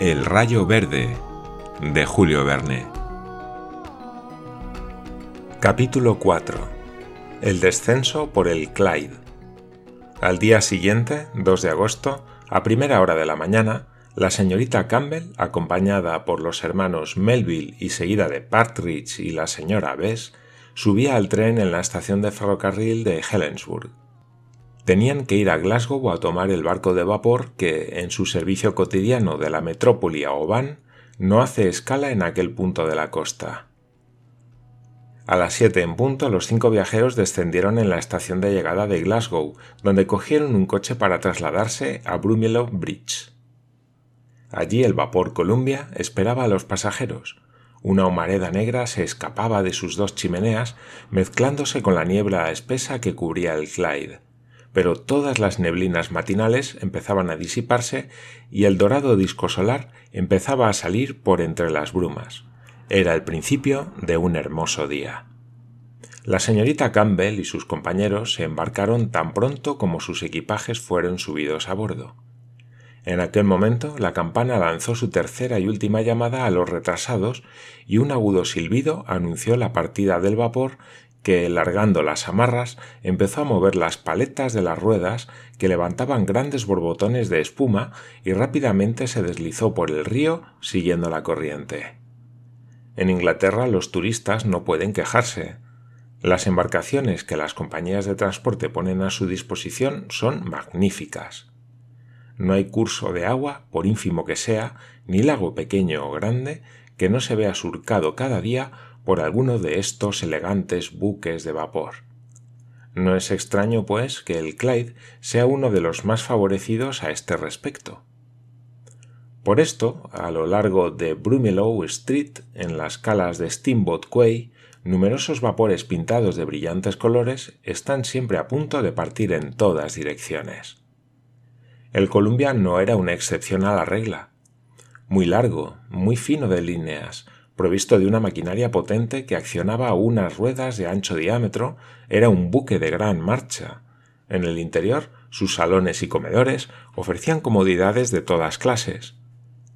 El rayo verde de Julio Verne. Capítulo 4. El descenso por el Clyde. Al día siguiente, 2 de agosto, a primera hora de la mañana, la señorita Campbell, acompañada por los hermanos Melville y seguida de Partridge y la señora Bess, subía al tren en la estación de ferrocarril de Helensburgh tenían que ir a Glasgow a tomar el barco de vapor que, en su servicio cotidiano de la metrópoli a Oban, no hace escala en aquel punto de la costa. A las siete en punto, los cinco viajeros descendieron en la estación de llegada de Glasgow, donde cogieron un coche para trasladarse a Broomielaw Bridge. Allí el vapor Columbia esperaba a los pasajeros. Una humareda negra se escapaba de sus dos chimeneas, mezclándose con la niebla espesa que cubría el Clyde pero todas las neblinas matinales empezaban a disiparse y el dorado disco solar empezaba a salir por entre las brumas. Era el principio de un hermoso día. La señorita Campbell y sus compañeros se embarcaron tan pronto como sus equipajes fueron subidos a bordo. En aquel momento la campana lanzó su tercera y última llamada a los retrasados y un agudo silbido anunció la partida del vapor que, largando las amarras, empezó a mover las paletas de las ruedas que levantaban grandes borbotones de espuma y rápidamente se deslizó por el río siguiendo la corriente. En Inglaterra los turistas no pueden quejarse. Las embarcaciones que las compañías de transporte ponen a su disposición son magníficas. No hay curso de agua, por ínfimo que sea, ni lago pequeño o grande, que no se vea surcado cada día por alguno de estos elegantes buques de vapor. No es extraño, pues, que el Clyde sea uno de los más favorecidos a este respecto. Por esto, a lo largo de Broomielaw Street, en las calas de Steamboat Quay, numerosos vapores pintados de brillantes colores están siempre a punto de partir en todas direcciones. El Columbia no era una excepción a la regla. Muy largo, muy fino de líneas, provisto de una maquinaria potente que accionaba unas ruedas de ancho diámetro, era un buque de gran marcha. En el interior, sus salones y comedores ofrecían comodidades de todas clases.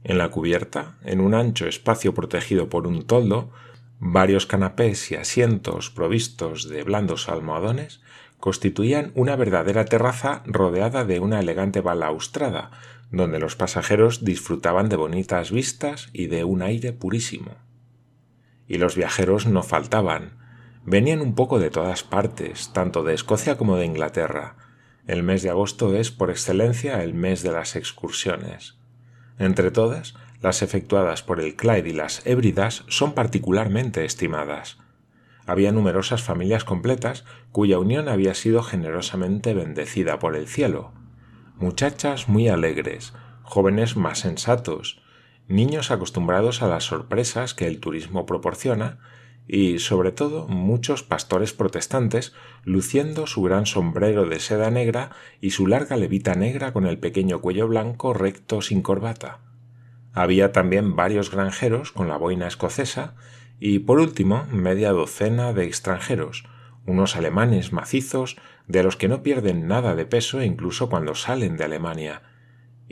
En la cubierta, en un ancho espacio protegido por un toldo, varios canapés y asientos provistos de blandos almohadones constituían una verdadera terraza rodeada de una elegante balaustrada, donde los pasajeros disfrutaban de bonitas vistas y de un aire purísimo y los viajeros no faltaban. Venían un poco de todas partes, tanto de Escocia como de Inglaterra. El mes de agosto es, por excelencia, el mes de las excursiones. Entre todas, las efectuadas por el Clyde y las Hébridas son particularmente estimadas. Había numerosas familias completas cuya unión había sido generosamente bendecida por el cielo. Muchachas muy alegres, jóvenes más sensatos, niños acostumbrados a las sorpresas que el turismo proporciona y, sobre todo, muchos pastores protestantes luciendo su gran sombrero de seda negra y su larga levita negra con el pequeño cuello blanco recto sin corbata. Había también varios granjeros con la boina escocesa y, por último, media docena de extranjeros, unos alemanes macizos de los que no pierden nada de peso incluso cuando salen de Alemania,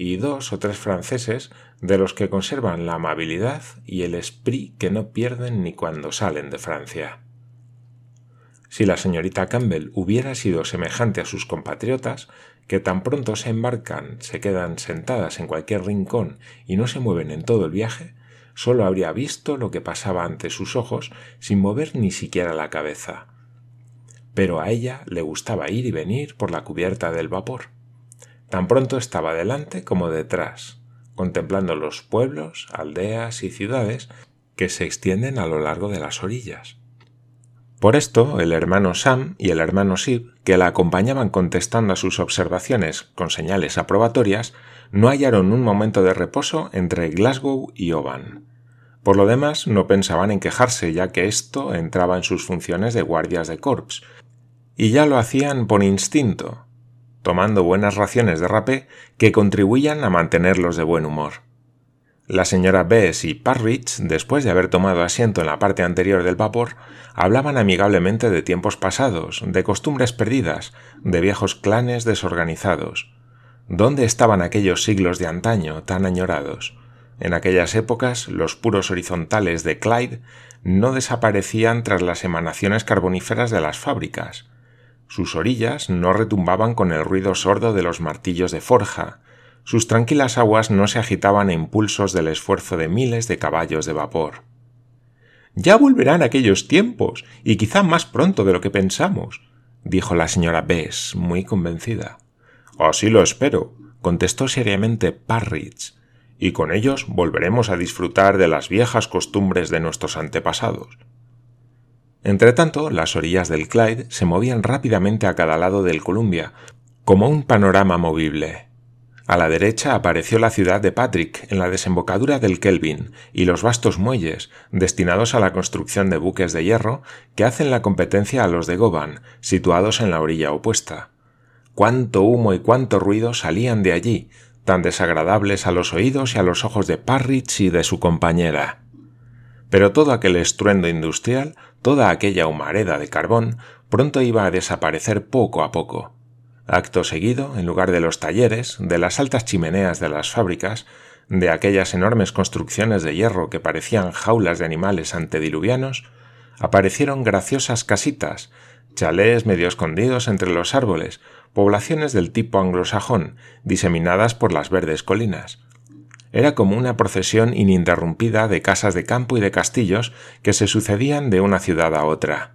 y dos o tres franceses de los que conservan la amabilidad y el esprit que no pierden ni cuando salen de Francia. Si la señorita Campbell hubiera sido semejante a sus compatriotas, que tan pronto se embarcan se quedan sentadas en cualquier rincón y no se mueven en todo el viaje, sólo habría visto lo que pasaba ante sus ojos sin mover ni siquiera la cabeza. Pero a ella le gustaba ir y venir por la cubierta del vapor Tan pronto estaba delante como detrás, contemplando los pueblos, aldeas y ciudades que se extienden a lo largo de las orillas. Por esto, el hermano Sam y el hermano Sib, que la acompañaban contestando a sus observaciones con señales aprobatorias, no hallaron un momento de reposo entre Glasgow y Oban. Por lo demás, no pensaban en quejarse, ya que esto entraba en sus funciones de guardias de corps, y ya lo hacían por instinto, tomando buenas raciones de rapé que contribuían a mantenerlos de buen humor. La señora Bess y Parridge, después de haber tomado asiento en la parte anterior del vapor, hablaban amigablemente de tiempos pasados, de costumbres perdidas, de viejos clanes desorganizados. ¿Dónde estaban aquellos siglos de antaño tan añorados? En aquellas épocas, los puros horizontales de Clyde no desaparecían tras las emanaciones carboníferas de las fábricas. Sus orillas no retumbaban con el ruido sordo de los martillos de forja, sus tranquilas aguas no se agitaban a impulsos del esfuerzo de miles de caballos de vapor. Ya volverán aquellos tiempos, y quizá más pronto de lo que pensamos, dijo la señora Bess, muy convencida. Así lo espero, contestó seriamente Parridge, y con ellos volveremos a disfrutar de las viejas costumbres de nuestros antepasados. Entretanto, las orillas del Clyde se movían rápidamente a cada lado del Columbia, como un panorama movible. A la derecha apareció la ciudad de Patrick, en la desembocadura del Kelvin, y los vastos muelles, destinados a la construcción de buques de hierro, que hacen la competencia a los de Govan, situados en la orilla opuesta. Cuánto humo y cuánto ruido salían de allí, tan desagradables a los oídos y a los ojos de Parridge y de su compañera. Pero todo aquel estruendo industrial, toda aquella humareda de carbón, pronto iba a desaparecer poco a poco. Acto seguido, en lugar de los talleres, de las altas chimeneas de las fábricas, de aquellas enormes construcciones de hierro que parecían jaulas de animales antediluvianos, aparecieron graciosas casitas, chalés medio escondidos entre los árboles, poblaciones del tipo anglosajón, diseminadas por las verdes colinas. Era como una procesión ininterrumpida de casas de campo y de castillos que se sucedían de una ciudad a otra.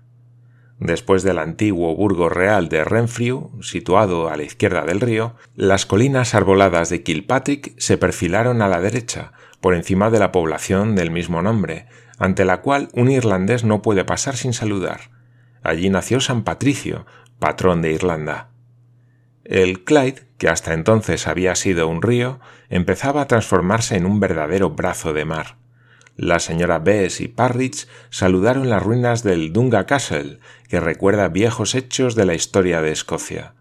Después del antiguo burgo real de Renfrew, situado a la izquierda del río, las colinas arboladas de Kilpatrick se perfilaron a la derecha, por encima de la población del mismo nombre, ante la cual un irlandés no puede pasar sin saludar. Allí nació San Patricio, patrón de Irlanda. El Clyde, que hasta entonces había sido un río, empezaba a transformarse en un verdadero brazo de mar. La señora Bess y Parridge saludaron las ruinas del Dunga Castle, que recuerda viejos hechos de la historia de Escocia.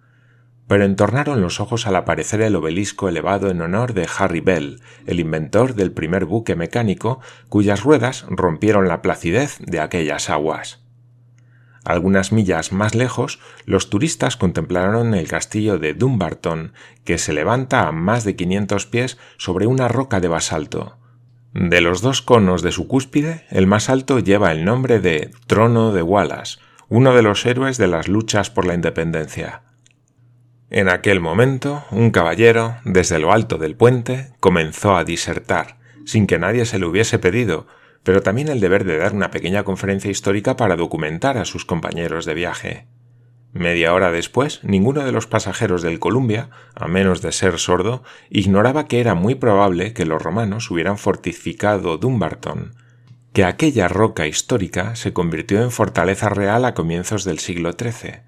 Pero entornaron los ojos al aparecer el obelisco elevado en honor de Harry Bell, el inventor del primer buque mecánico, cuyas ruedas rompieron la placidez de aquellas aguas. Algunas millas más lejos, los turistas contemplaron el castillo de Dumbarton, que se levanta a más de 500 pies sobre una roca de basalto. De los dos conos de su cúspide, el más alto lleva el nombre de Trono de Wallace, uno de los héroes de las luchas por la independencia. En aquel momento, un caballero, desde lo alto del puente, comenzó a disertar, sin que nadie se lo hubiese pedido, pero también el deber de dar una pequeña conferencia histórica para documentar a sus compañeros de viaje. Media hora después, ninguno de los pasajeros del Columbia, a menos de ser sordo, ignoraba que era muy probable que los romanos hubieran fortificado Dumbarton, que aquella roca histórica se convirtió en fortaleza real a comienzos del siglo XIII,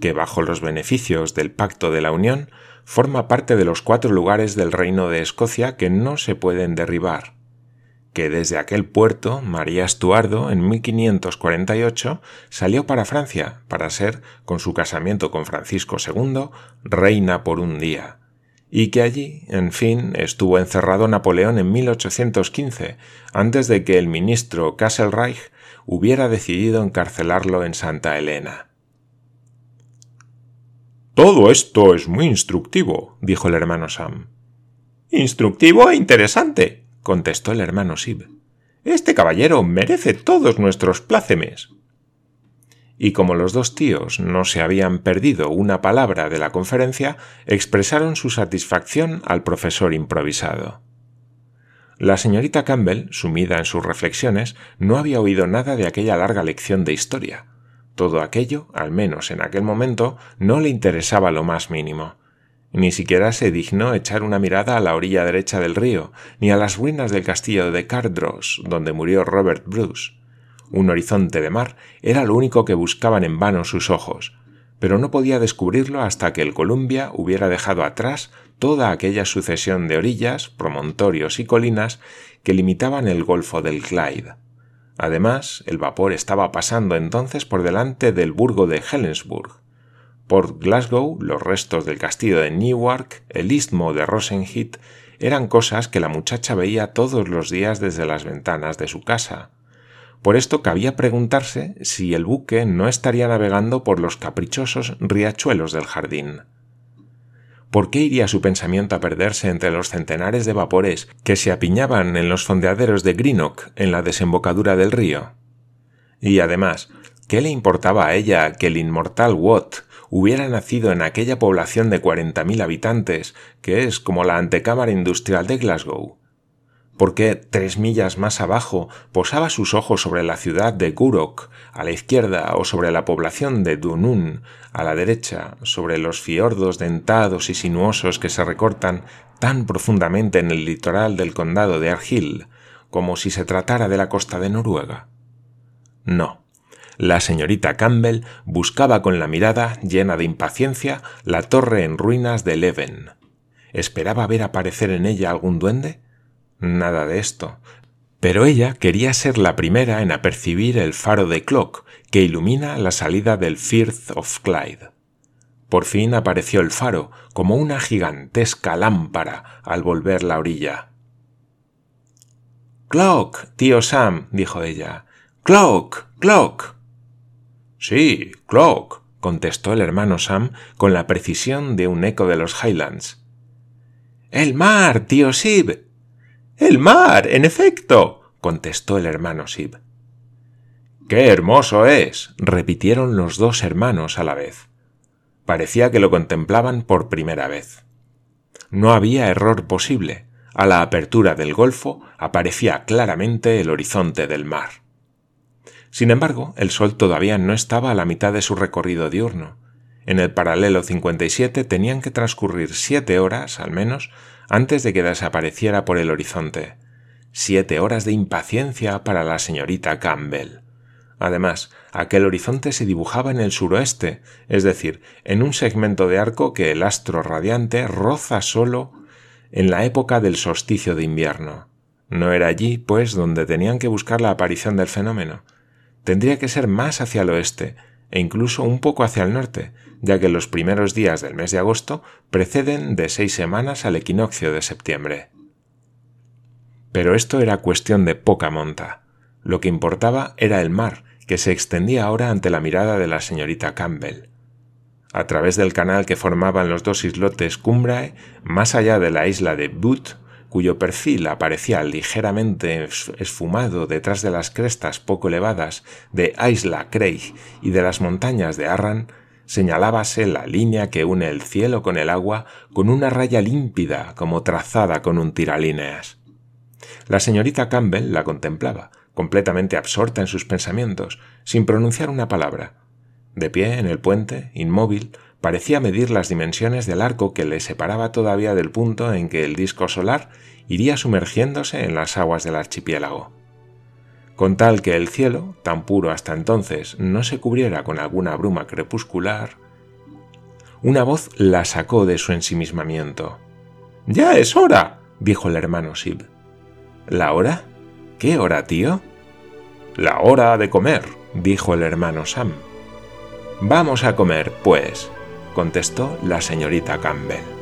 que bajo los beneficios del Pacto de la Unión forma parte de los cuatro lugares del Reino de Escocia que no se pueden derribar, que desde aquel puerto María Estuardo en 1548 salió para Francia para ser, con su casamiento con Francisco II, reina por un día, y que allí, en fin, estuvo encerrado Napoleón en 1815, antes de que el ministro Kasselreich hubiera decidido encarcelarlo en Santa Elena. Todo esto es muy instructivo, dijo el hermano Sam. Instructivo e interesante, contestó el hermano Sib. Este caballero merece todos nuestros plácemes. Y como los dos tíos no se habían perdido una palabra de la conferencia, expresaron su satisfacción al profesor improvisado. La señorita Campbell, sumida en sus reflexiones, no había oído nada de aquella larga lección de historia. Todo aquello, al menos en aquel momento, no le interesaba lo más mínimo. Ni siquiera se dignó echar una mirada a la orilla derecha del río, ni a las ruinas del castillo de Cardross, donde murió Robert Bruce. Un horizonte de mar era lo único que buscaban en vano sus ojos, pero no podía descubrirlo hasta que el Columbia hubiera dejado atrás toda aquella sucesión de orillas, promontorios y colinas que limitaban el golfo del Clyde. Además, el vapor estaba pasando entonces por delante del burgo de Helensburgh, por Glasgow, los restos del castillo de Newark, el istmo de Rosenheath, eran cosas que la muchacha veía todos los días desde las ventanas de su casa. Por esto cabía preguntarse si el buque no estaría navegando por los caprichosos riachuelos del jardín. ¿Por qué iría su pensamiento a perderse entre los centenares de vapores que se apiñaban en los fondeaderos de Greenock en la desembocadura del río? Y además, ¿qué le importaba a ella que el inmortal Watt hubiera nacido en aquella población de 40.000 habitantes, que es como la antecámara industrial de Glasgow? ¿Por qué tres millas más abajo posaba sus ojos sobre la ciudad de Gurok a la izquierda o sobre la población de Dunun a la derecha, sobre los fiordos dentados y sinuosos que se recortan tan profundamente en el litoral del condado de Argyll, como si se tratara de la costa de Noruega? No. La señorita Campbell buscaba con la mirada llena de impaciencia la torre en ruinas de Leven. ¿Esperaba ver aparecer en ella algún duende? Nada de esto. Pero ella quería ser la primera en apercibir el faro de Clock que ilumina la salida del Firth of Clyde. Por fin apareció el faro como una gigantesca lámpara al volver la orilla. Clock, tío Sam, dijo ella. Clock, Clock. Sí, Clock, contestó el hermano Sam con la precisión de un eco de los Highlands. El mar, tío Sib, el mar, en efecto, contestó el hermano Sib. ¡Qué hermoso es! repitieron los dos hermanos a la vez. Parecía que lo contemplaban por primera vez. No había error posible. A la apertura del golfo aparecía claramente el horizonte del mar. Sin embargo, el sol todavía no estaba a la mitad de su recorrido diurno. En el paralelo 57 tenían que transcurrir siete horas, al menos, antes de que desapareciera por el horizonte. Siete horas de impaciencia para la señorita Campbell. Además, aquel horizonte se dibujaba en el suroeste, es decir, en un segmento de arco que el astro radiante roza solo en la época del solsticio de invierno. No era allí, pues, donde tenían que buscar la aparición del fenómeno. Tendría que ser más hacia el oeste, e incluso un poco hacia el norte, ya que los primeros días del mes de agosto preceden de seis semanas al equinoccio de septiembre. Pero esto era cuestión de poca monta. Lo que importaba era el mar, que se extendía ahora ante la mirada de la señorita Campbell. A través del canal que formaban los dos islotes Cumbrae, más allá de la isla de Butte, cuyo perfil aparecía ligeramente esfumado detrás de las crestas poco elevadas de Isla Craig y de las montañas de Arran, señalábase la línea que une el cielo con el agua con una raya límpida como trazada con un tiralíneas. La señorita Campbell la contemplaba, completamente absorta en sus pensamientos, sin pronunciar una palabra. De pie en el puente, inmóvil, parecía medir las dimensiones del arco que le separaba todavía del punto en que el disco solar iría sumergiéndose en las aguas del archipiélago. Con tal que el cielo, tan puro hasta entonces, no se cubriera con alguna bruma crepuscular, una voz la sacó de su ensimismamiento. Ya es hora, dijo el hermano Sib. ¿La hora? ¿Qué hora, tío? La hora de comer, dijo el hermano Sam. Vamos a comer, pues, contestó la señorita Campbell.